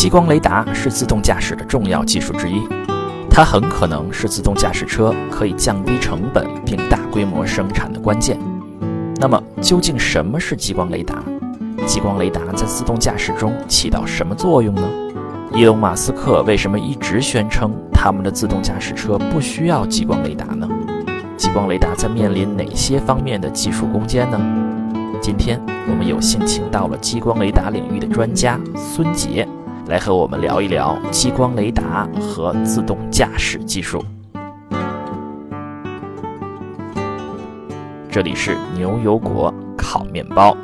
激光雷达是自动驾驶的重要技术之一，它很可能是自动驾驶车可以降低成本并大规模生产的关键。那么，究竟什么是激光雷达？激光雷达在自动驾驶中起到什么作用呢？伊隆·马斯克为什么一直宣称他们的自动驾驶车不需要激光雷达呢？激光雷达在面临哪些方面的技术攻坚呢？今天我们有幸请到了激光雷达领域的专家孙杰，来和我们聊一聊激光雷达和自动驾驶技术。这里是牛油果烤面包。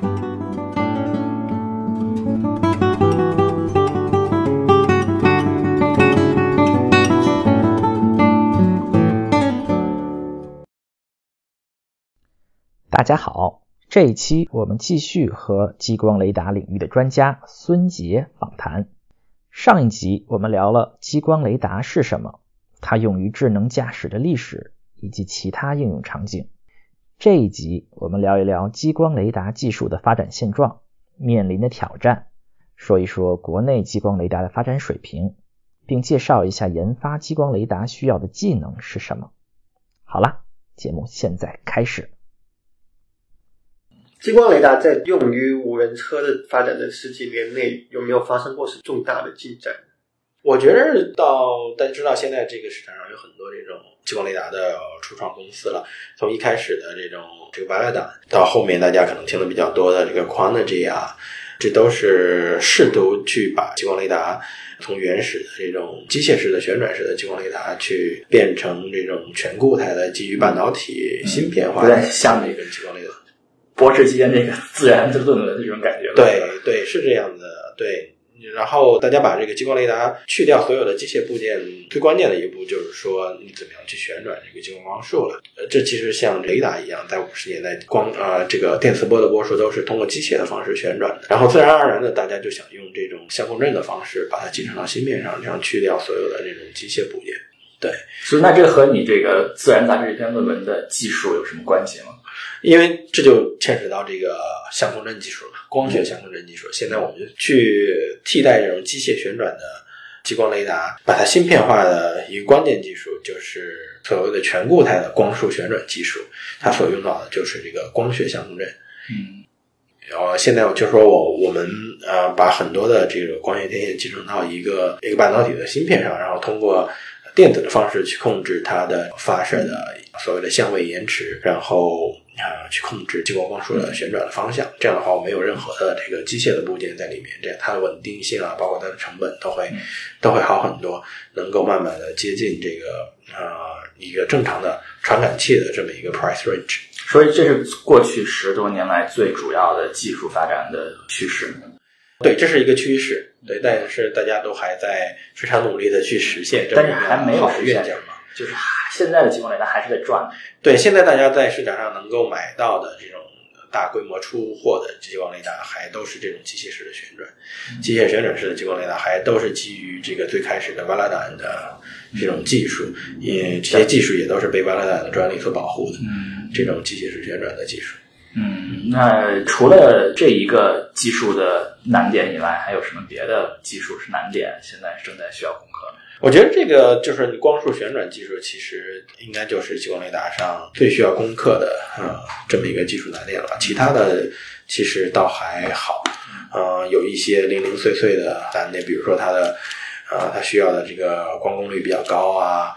大家好。这一期我们继续和激光雷达领域的专家孙杰访谈。上一集我们聊了激光雷达是什么，它用于智能驾驶的历史以及其他应用场景。这一集我们聊一聊激光雷达技术的发展现状、面临的挑战，说一说国内激光雷达的发展水平，并介绍一下研发激光雷达需要的技能是什么。好了，节目现在开始。激光雷达在用于无人车的发展的十几年内，有没有发生过是重大的进展？我觉得到大家知道，现在这个市场上有很多这种激光雷达的初创公司了。从一开始的这种这个 Velodyne，到后面大家可能听的比较多的这个 Quantigy 啊，这都是试图去把激光雷达从原始的这种机械式的旋转式的激光雷达，去变成这种全固态的基于半导体芯片化的像一个激光雷达。博士期间那个 自然之论的这种感觉，对对是这样的，对。然后大家把这个激光雷达去掉所有的机械部件，最关键的一步就是说你怎么样去旋转这个激光光束了。呃，这其实像雷达一样，在五十年代光啊这个电磁波的波束都是通过机械的方式旋转的。然后自然而然的，大家就想用这种相控阵的方式把它集成到芯片上，这样去掉所有的这种机械部件。对，所以那这和你这个自然杂志这篇论文的技术有什么关系吗？因为这就牵扯到这个相控阵技术了，光学相控阵技术。现在我们就去替代这种机械旋转的激光雷达，把它芯片化的一个关键技术，就是所谓的全固态的光束旋转技术。它所用到的就是这个光学相控阵。嗯，然后现在就说我我们呃把很多的这个光学天线集成到一个一个半导体的芯片上，然后通过电子的方式去控制它的发射的所谓的相位延迟，然后。啊，去控制激光光束的旋转的方向，这样的话，我没有任何的这个机械的部件在里面，这样它的稳定性啊，包括它的成本都会都会好很多，能够慢慢的接近这个呃一个正常的传感器的这么一个 price range。所以这是过去十多年来最主要的技术发展的趋势。对，这是一个趋势。对，但是大家都还在非常努力的去实现，但是还没有实现嘛。就是现在的激光雷达还是在转。对，现在大家在市场上能够买到的这种大规模出货的激光雷达，还都是这种机械式的旋转，机械旋转式的激光雷达，还都是基于这个最开始的 d a n 的这种技术，也这些技术也都是被 d a n 的专利所保护的。嗯，这种机械式旋转的技术。嗯，那除了这一个技术的难点以外，还有什么别的技术是难点？现在正在需要攻克？我觉得这个就是你光束旋转技术，其实应该就是激光雷达上最需要攻克的呃这么一个技术难点了。其他的其实倒还好，呃，有一些零零碎碎的难点，比如说它的啊，它需要的这个光功率比较高啊，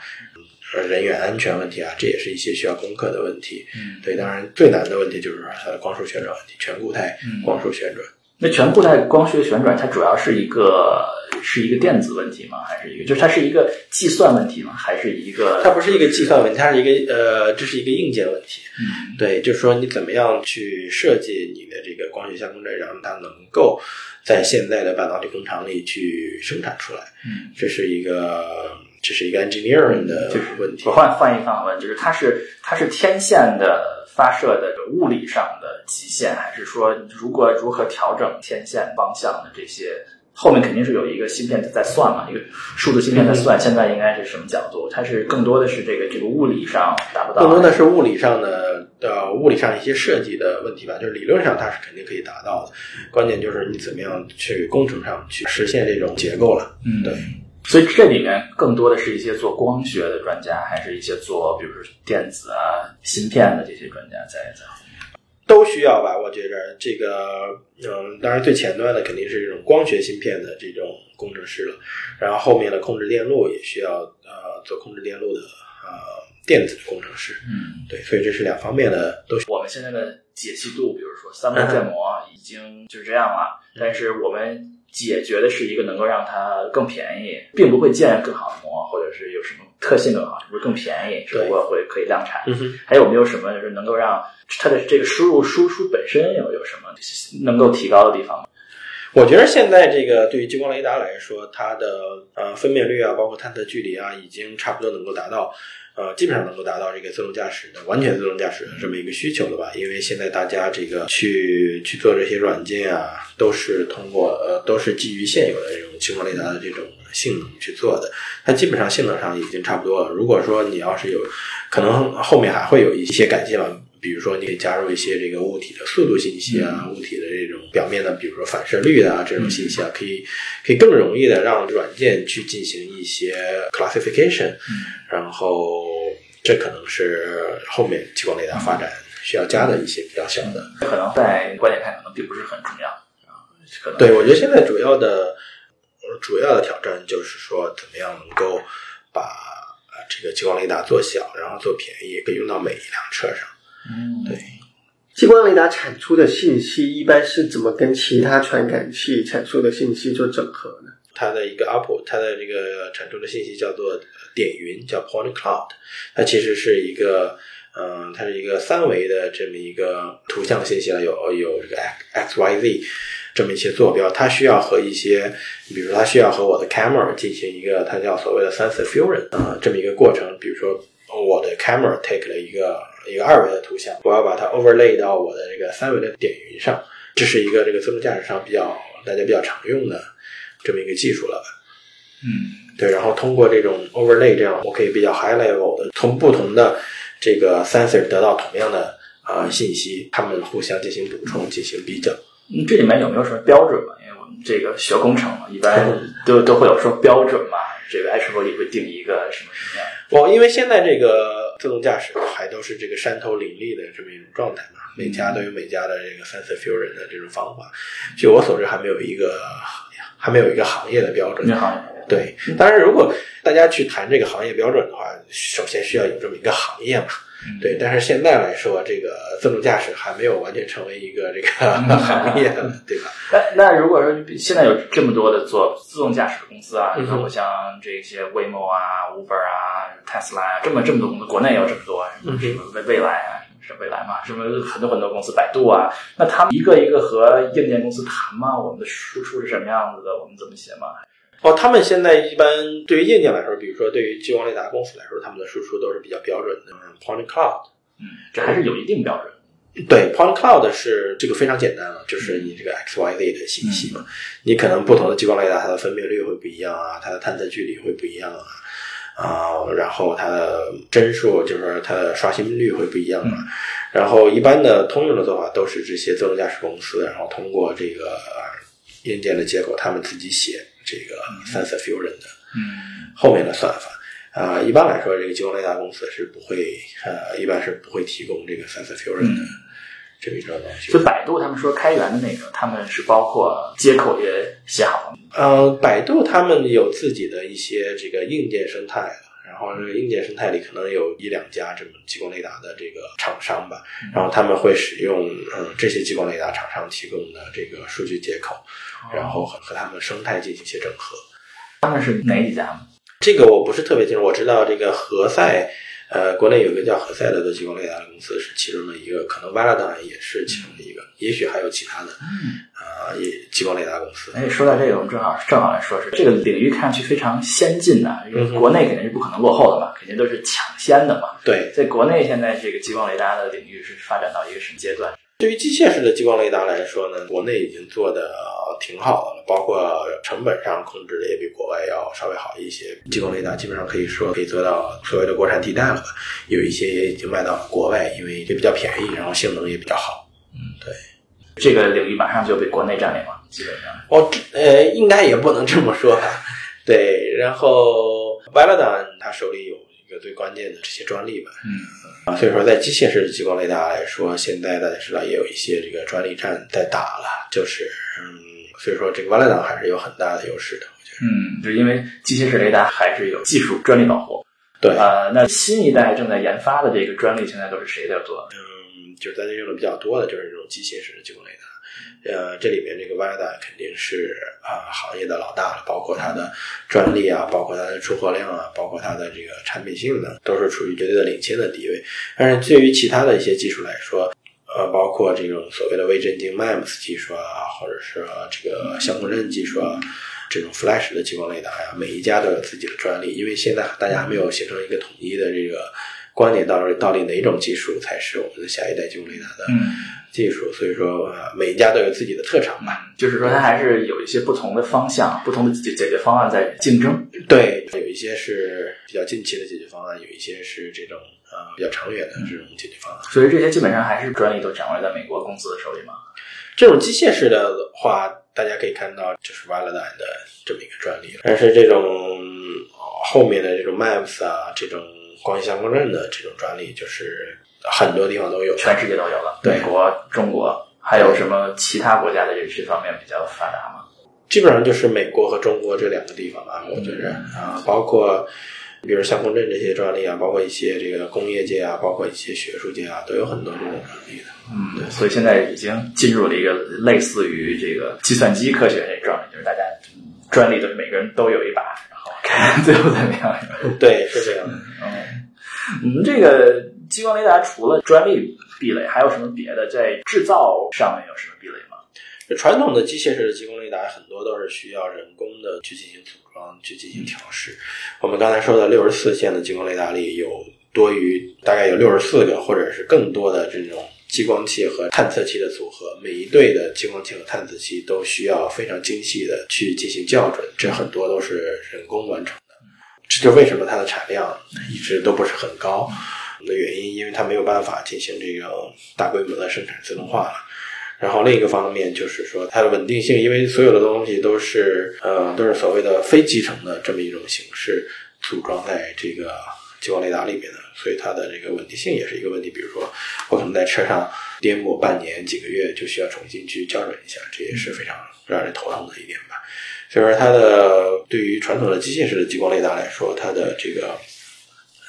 人员安全问题啊，这也是一些需要攻克的问题。嗯，对，当然最难的问题就是它的光束旋转问题，全固态光束旋转。那全固态光学旋转，它主要是一个是一个电子问题吗？还是一个就是它是一个计算问题吗？还是一个？它不是一个计算问题，它是一个呃，这是一个硬件问题。嗯，对，就是说你怎么样去设计你的这个光学相控阵，让它能够在现在的半导体工厂里去生产出来。嗯，这是一个这是一个 engineering 的问题。我换换一个方问，就是它是它是天线的。发射的物理上的极限，还是说如果如何调整天线方向的这些，后面肯定是有一个芯片在算嘛，一个数字芯片在算，现在应该是什么角度？它是更多的是这个这个物理上达不到，更多的是物理上的的物理上一些设计的问题吧，就是理论上它是肯定可以达到的，关键就是你怎么样去工程上去实现这种结构了。嗯，对。所以这里面更多的是一些做光学的专家，还是一些做比如说电子啊、芯片的这些专家在在。都需要吧，我觉着这个，嗯，当然最前端的肯定是这种光学芯片的这种工程师了，然后后面的控制电路也需要呃做控制电路的呃电子的工程师，嗯，对，所以这是两方面的都需我们现在的解析度，比如说三维建模已经就这样了，但是我们解决的是一个能够让它更便宜，并不会建更好的膜，或者是有什么特性更好，是不是更便宜？只不过会可以量产。嗯，还有没有什么就是能够让它的这个输入输出本身有有什么能够提高的地方？我觉得现在这个对于激光雷达来说，它的呃分辨率啊，包括探测距离啊，已经差不多能够达到。呃，基本上能够达到这个自动驾驶的完全自动驾驶的这么一个需求了吧？因为现在大家这个去去做这些软件啊，都是通过呃，都是基于现有的这种激光雷达的这种性能去做的。它基本上性能上已经差不多了。如果说你要是有可能后面还会有一些改进吧，比如说你可以加入一些这个物体的速度信息啊，物体的这种表面的，比如说反射率啊这种信息啊，可以可以更容易的让软件去进行一些 classification，然后这可能是后面激光雷达发展需要加的一些比较小的。可能在观点看可能并不是很重要啊，可能对，我觉得现在主要的呃主要的挑战就是说，怎么样能够把呃这个激光雷达做小，然后做便宜，可以用到每一辆车上。嗯，对。激光雷达产出的信息一般是怎么跟其他传感器产出的信息做整合呢？它的一个 output，它的这个产出的信息叫做点云，叫 point cloud。它其实是一个，嗯、它是一个三维的这么一个图像信息了，有有这个 x y z 这么一些坐标，它需要和一些，比如说它需要和我的 camera 进行一个它叫所谓的 sensor fusion 啊、这么一个过程。比如说我的 camera take 了一个一个二维的图像，我要把它 overlay 到我的这个三维的点云上，这是一个这个自动驾驶上比较大家比较常用的这么一个技术了吧。嗯，对，然后通过这种 overlay，这样我可以比较 high level 的从不同的这个 sensor 得到同样的啊、呃信息，它们互相进行补充、进行比较。嗯这里面有没有什么标准嘛？因为我们这个学工程嘛，一般都都会有说标准嘛。这个 H 也会定一个什么什么样？我因为现在这个自动驾驶还都是这个山头林立的这么一种状态嘛，每家都有每家的这个 sensor fusion 的这种方法。据我所知，还没有一个还没有一个行业的标准你。好，对，当然，如果大家去谈这个行业标准的话，首先需要有这么一个行业嘛。对，但是现在来说，这个自动驾驶还没有完全成为一个这个 行业，对吧？那那如果说现在有这么多的做自动驾驶的公司啊，包括像这些 Waymo 啊、Uber 啊、Tesla 啊，这么这么多公司，国内有这么多，什么未未来啊，什么是未来嘛，什么很多很多公司，百度啊，那他们一个一个和硬件公司谈吗？我们的输出是什么样子的？我们怎么写嘛？哦，他们现在一般对于硬件来说，比如说对于激光雷达公司来说，他们的输出都是比较标准的嗯 point cloud。嗯，这还是有一定标准。对，point cloud 是这个非常简单了，就是你这个 x y z 的信息嘛，你可能不同的激光雷达它的分辨率会不一样啊，它的探测距离会不一样啊，啊、然后它的帧数就是它的刷新率会不一样啊，然后一般的通用的做法都是这些自动驾驶公司，然后通过这个硬件的接口，他们自己写这个 sensor fusion 的嗯后面的算法。啊、一般来说，这个激光雷达公司是不会，呃，一般是不会提供这个 sensor fusion 的这么一种东西。就百度他们说开源的那个，他们是包括接口也写好了。呃，百度他们有自己的一些这个硬件生态，后这个硬件生态里可能有一两家这么激光雷达的这个厂商吧，然后他们会使用嗯这些激光雷达厂商提供的这个数据接口，然后和和他们生态进行一些整合。他们是哪几家？这个我不是特别清楚，我知道这个何赛，呃，国内有一个叫何赛的做激光雷达的公司是其中的一个，可能 Velodyne 也是其中的一个，也许还有其他的，啊、也激光雷达公司。哎，说到这个，我们正好正好来说是这个领域看上去非常先进呐、因为国内肯定是不可能落后的嘛，肯定都是抢先的嘛。对，在国内现在这个激光雷达的领域是发展到一个什么阶段？对于机械式的激光雷达来说呢，国内已经做的挺好的了，包括成本上控制的也比国外要稍微好一些。激光雷达基本上可以说可以做到所谓的国产替代了吧，有一些也已经卖到国外，因为也比较便宜，然后性能也比较好。嗯，对这个领域马上就被国内占领了，基本上。哦，呃，应该也不能这么说吧。对，然后 v a l a d a n 他手里有一个最关键的这些专利吧。嗯啊，所以说在机械式的激光雷达来说，现在大家知道也有一些这个专利战在打了，就是嗯，所以说这个 d a n 还是有很大的优势的，我觉得。嗯，就因为机械式雷达还是有技术专利保护。对，呃，那新一代正在研发的这个专利现在都是谁在做？嗯，就是大家用的比较多的就是这种机械式的激光雷达。呃，这里面这个 VADA 肯定是啊、行业的老大了，包括它的专利啊，包括它的出货量啊，包括它的这个产品性能，都是处于绝对的领先的地位。但是对于其他的一些技术来说，呃，包括这种所谓的微震镜 MEMS 技术啊，或者是、这个相控阵技术啊，这种 Flash 的激光雷达呀，每一家都有自己的专利，因为现在大家还没有形成一个统一的这个观点，到底到底哪种技术才是我们的下一代激光雷达的嗯，技术，所以说呃每一家都有自己的特长吧。就是说它还是有一些不同的方向、不同的解解决方案在竞争。对，有一些是比较近期的解决方案，有一些是这种呃比较长远的这种解决方案。所以这些基本上还是专利都掌握在美国公司的手里嘛。这种机械式的话，大家可以看到就是 v a l a d a 的这么一个专利，但是这种呃后面的这种 MAPS 啊，这种光学相控阵的这种专利，就是很多地方都有。全世界都有了，美国、中国，还有什么其他国家的这这方面比较发达吗？基本上就是美国和中国这两个地方吧，我觉着啊，包括比如相控阵这些专利啊，包括一些这个工业界啊，包括一些学术界啊，都有很多这种专利的。嗯，对，所以现在已经进入了一个类似于这个计算机科学这状态，就是大家嗯专利都是每个人都有一把，然后看最后怎么样。对，是这样的。我们，这个激光雷达除了专利壁垒，还有什么别的？在制造上面有什么壁垒吗？传统的机械式的激光雷达很多都是需要人工的去进行组装、去进行调试。我们刚才说的六十四线的激光雷达里有多于大概有六十四个或者是更多的这种激光器和探测器的组合，每一对的激光器和探测器都需要非常精细的去进行校准，这很多都是人工完成。这就为什么它的产量一直都不是很高的原因，因为它没有办法进行这个大规模的生产自动化了。然后另一个方面就是说它的稳定性，因为所有的东西都是呃都是所谓的非集成的这么一种形式组装在这个激光雷达里面的，所以它的这个稳定性也是一个问题。比如说我可能在车上颠簸半年几个月，就需要重新去校准一下，这也是非常让人头疼的一点吧。所以说它的对于传统的机械式的激光雷达来说，它的这个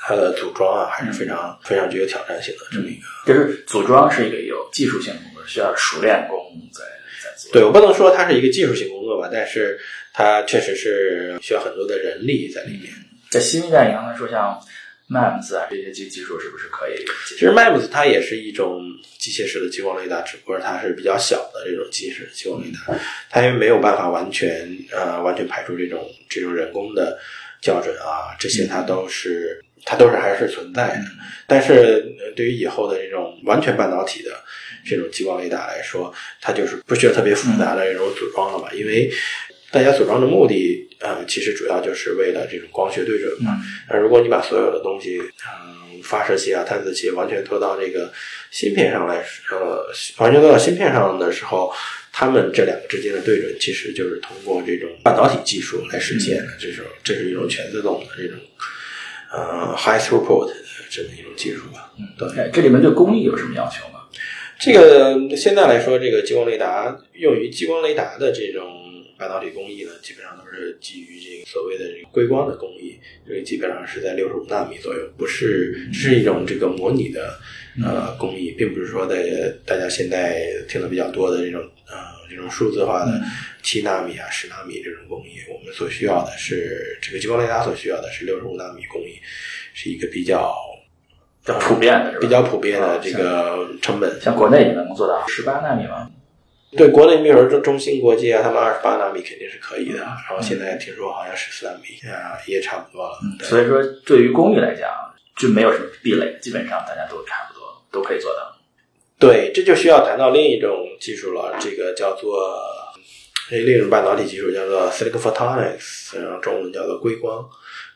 它的组装啊还是非常非常具有挑战性的这么一个。就是组装是一个有技术性的工作，需要熟练工在在做。对我不能说它是一个技术性工作吧，但是它确实是需要很多的人力在里面。在新一代，你刚才说像 MEMS 啊这些技技术是不是可以？其实 MEMS 它也是一种机械式的激光雷达，只不过它是比较小的这种机械式的激光雷达，它因为没有办法完全呃完全排除这种这种人工的校准啊，这些它都是它都是还是存在的。但是呃对于以后的这种完全半导体的这种激光雷达来说，它就是不需要特别复杂的这种组装了嘛，因为大家组装的目的，呃，其实主要就是为了这种光学对准嘛。那、如果你把所有的东西，嗯、发射器啊、探测器完全拖到这个芯片上来，呃，完全拖到芯片上的时候，它们这两个之间的对准，其实就是通过这种半导体技术来实现的。这种这是一种全自动的这种，呃，high throughput 的这么一种技术吧。嗯对。哎，这里面对工艺有什么要求吗？这个现在来说，这个激光雷达用于激光雷达的这种半导体工艺呢，基本上都是基于这个所谓的这个硅光的工艺，这个基本上是在六十五纳米左右，不是是一种这个模拟的呃工艺，并不是说在大家现在听的比较多的这种呃这种数字化的七纳米啊、十纳米这种工艺，我们所需要的是这个激光雷达所需要的是六十五纳米工艺，是一个比较比较普遍的？比较普遍的这个成本。像国内你能做到十八纳米吗？对，国内比如说中中芯国际啊，他们二十八纳米肯定是可以的。然后现在听说好像十四纳米啊，也差不多了。所以说，对于工艺来讲，就没有什么壁垒，基本上大家都差不多都可以做到。对，这就需要谈到另一种技术了，这个叫做另一种半导体技术叫做 silicon photonics，然后中文叫做硅光。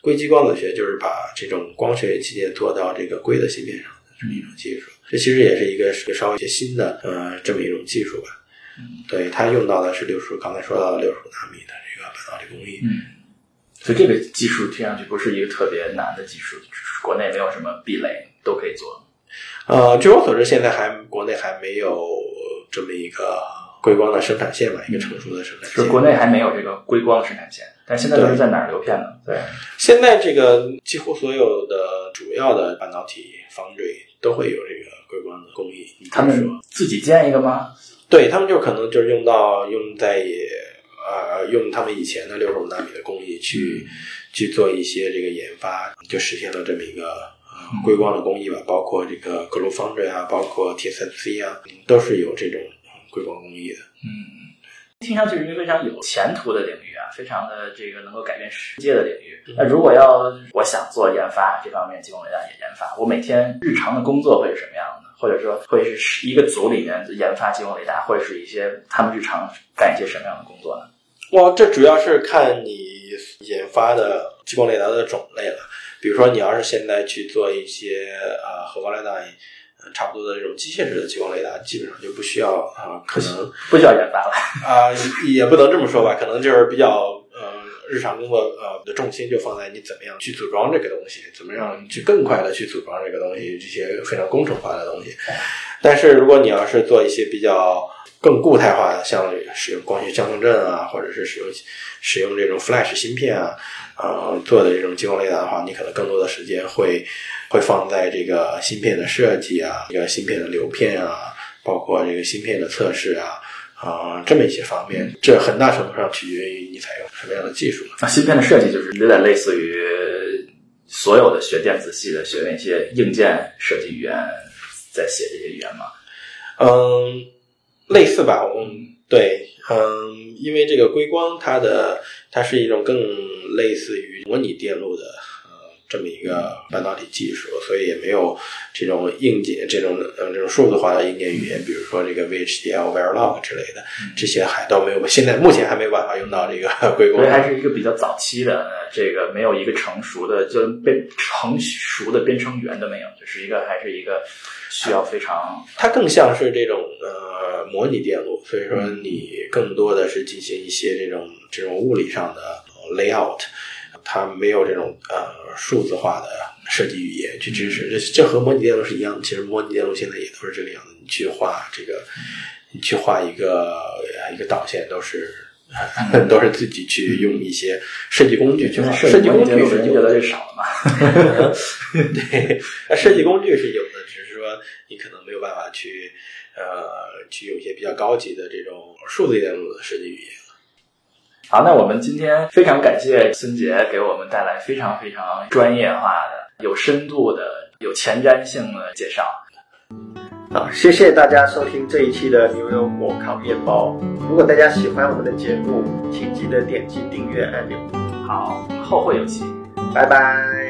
硅基光子学就是把这种光学器件做到这个硅的芯片上的这么一种技术。这其实也是一个是个稍微一些新的呃这么一种技术吧。嗯，对，它用到的是六十，刚才说到的六十五纳米的这个半导体工艺。嗯，所以这个技术听上去不是一个特别难的技术，国内没有什么壁垒，都可以做。呃，据我所知，现在还国内还没有这么一个硅光的生产线吧，一个成熟的生产线。是国内还没有这个硅光的生产线，但现在都是在哪儿流片呢？对，现在这个几乎所有的主要的半导体 foundry 都会有这个硅光的工艺。他们自己建一个吗？对他们就可能就是用到用在呃用他们以前的六十五纳米的工艺去去做一些这个研发，就实现了这么一个呃硅光的工艺吧，包括这个 Glue Foundry 啊，包括 TSMC 啊，都是有这种硅光工艺的。嗯，听上去是一个非常有前途的领域啊，非常的这个能够改变世界的领域。那如果要我想做研发这方面，激光雷达也研发，我每天日常的工作会是什么样的？或者说会是一个组里面研发激光雷达，或者是一些他们日常干一些什么样的工作呢？哇，这主要是看你研发的激光雷达的种类了。比如说，你要是现在去做一些呃和光雷达差不多的这种机械式的激光雷达，基本上就不需要啊、可能不需要研发了。啊、也不能这么说吧，可能就是比较呃日常工作呃的重心就放在你怎么样去组装这个东西，怎么样去更快的去组装这个东西，这些非常工程化的东西。但是如果你要是做一些比较更固态化的，像使用光学相控阵啊，或者是使用使用这种 flash 芯片啊，呃做的这种激光雷达的话，你可能更多的时间会会放在这个芯片的设计啊，这个芯片的流片啊，包括这个芯片的测试啊。啊、这么一些方面，这很大程度上取决于你采用什么样的技术。那芯片的设计就是有点类似于所有的学电子系的学那些硬件设计语言在写这些语言嘛。嗯，类似吧，嗯，对，嗯，因为这个硅光它的它是一种更类似于模拟电路的呃这么一个半导体技术，所以也没有这种硬件这种呃这种数字化的硬件语言，比如说这个 VHDL、Verilog 之类的，这些还都没有，现在目前还没有办法用到这个硅谷所以。还是一个比较早期的，呃这个没有一个成熟的，就编成熟的编程语言都没有，就是一个还是一个需要非常它更像是这种呃模拟电路，所以说你更多的是进行一些这种这种物理上的呃 layout，它没有这种呃数字化的设计语言去支持。这这和模拟电路是一样的，其实模拟电路现在也都是这个样子。你去画这个，你去画一个一个导线都是。都是自己去用一些设计工具去画，设计工具是有的越来越少了嘛。对，那设计工具是有的，只是说你可能没有办法去呃去用一些比较高级的这种数字电路的设计语言。好，那我们今天非常感谢孙杰给我们带来非常非常专业化的、有深度的、有前瞻性的介绍。好，谢谢大家收听这一期的牛油果烤面包。如果大家喜欢我们的节目，请记得点击订阅按钮。好，后会有期。拜拜。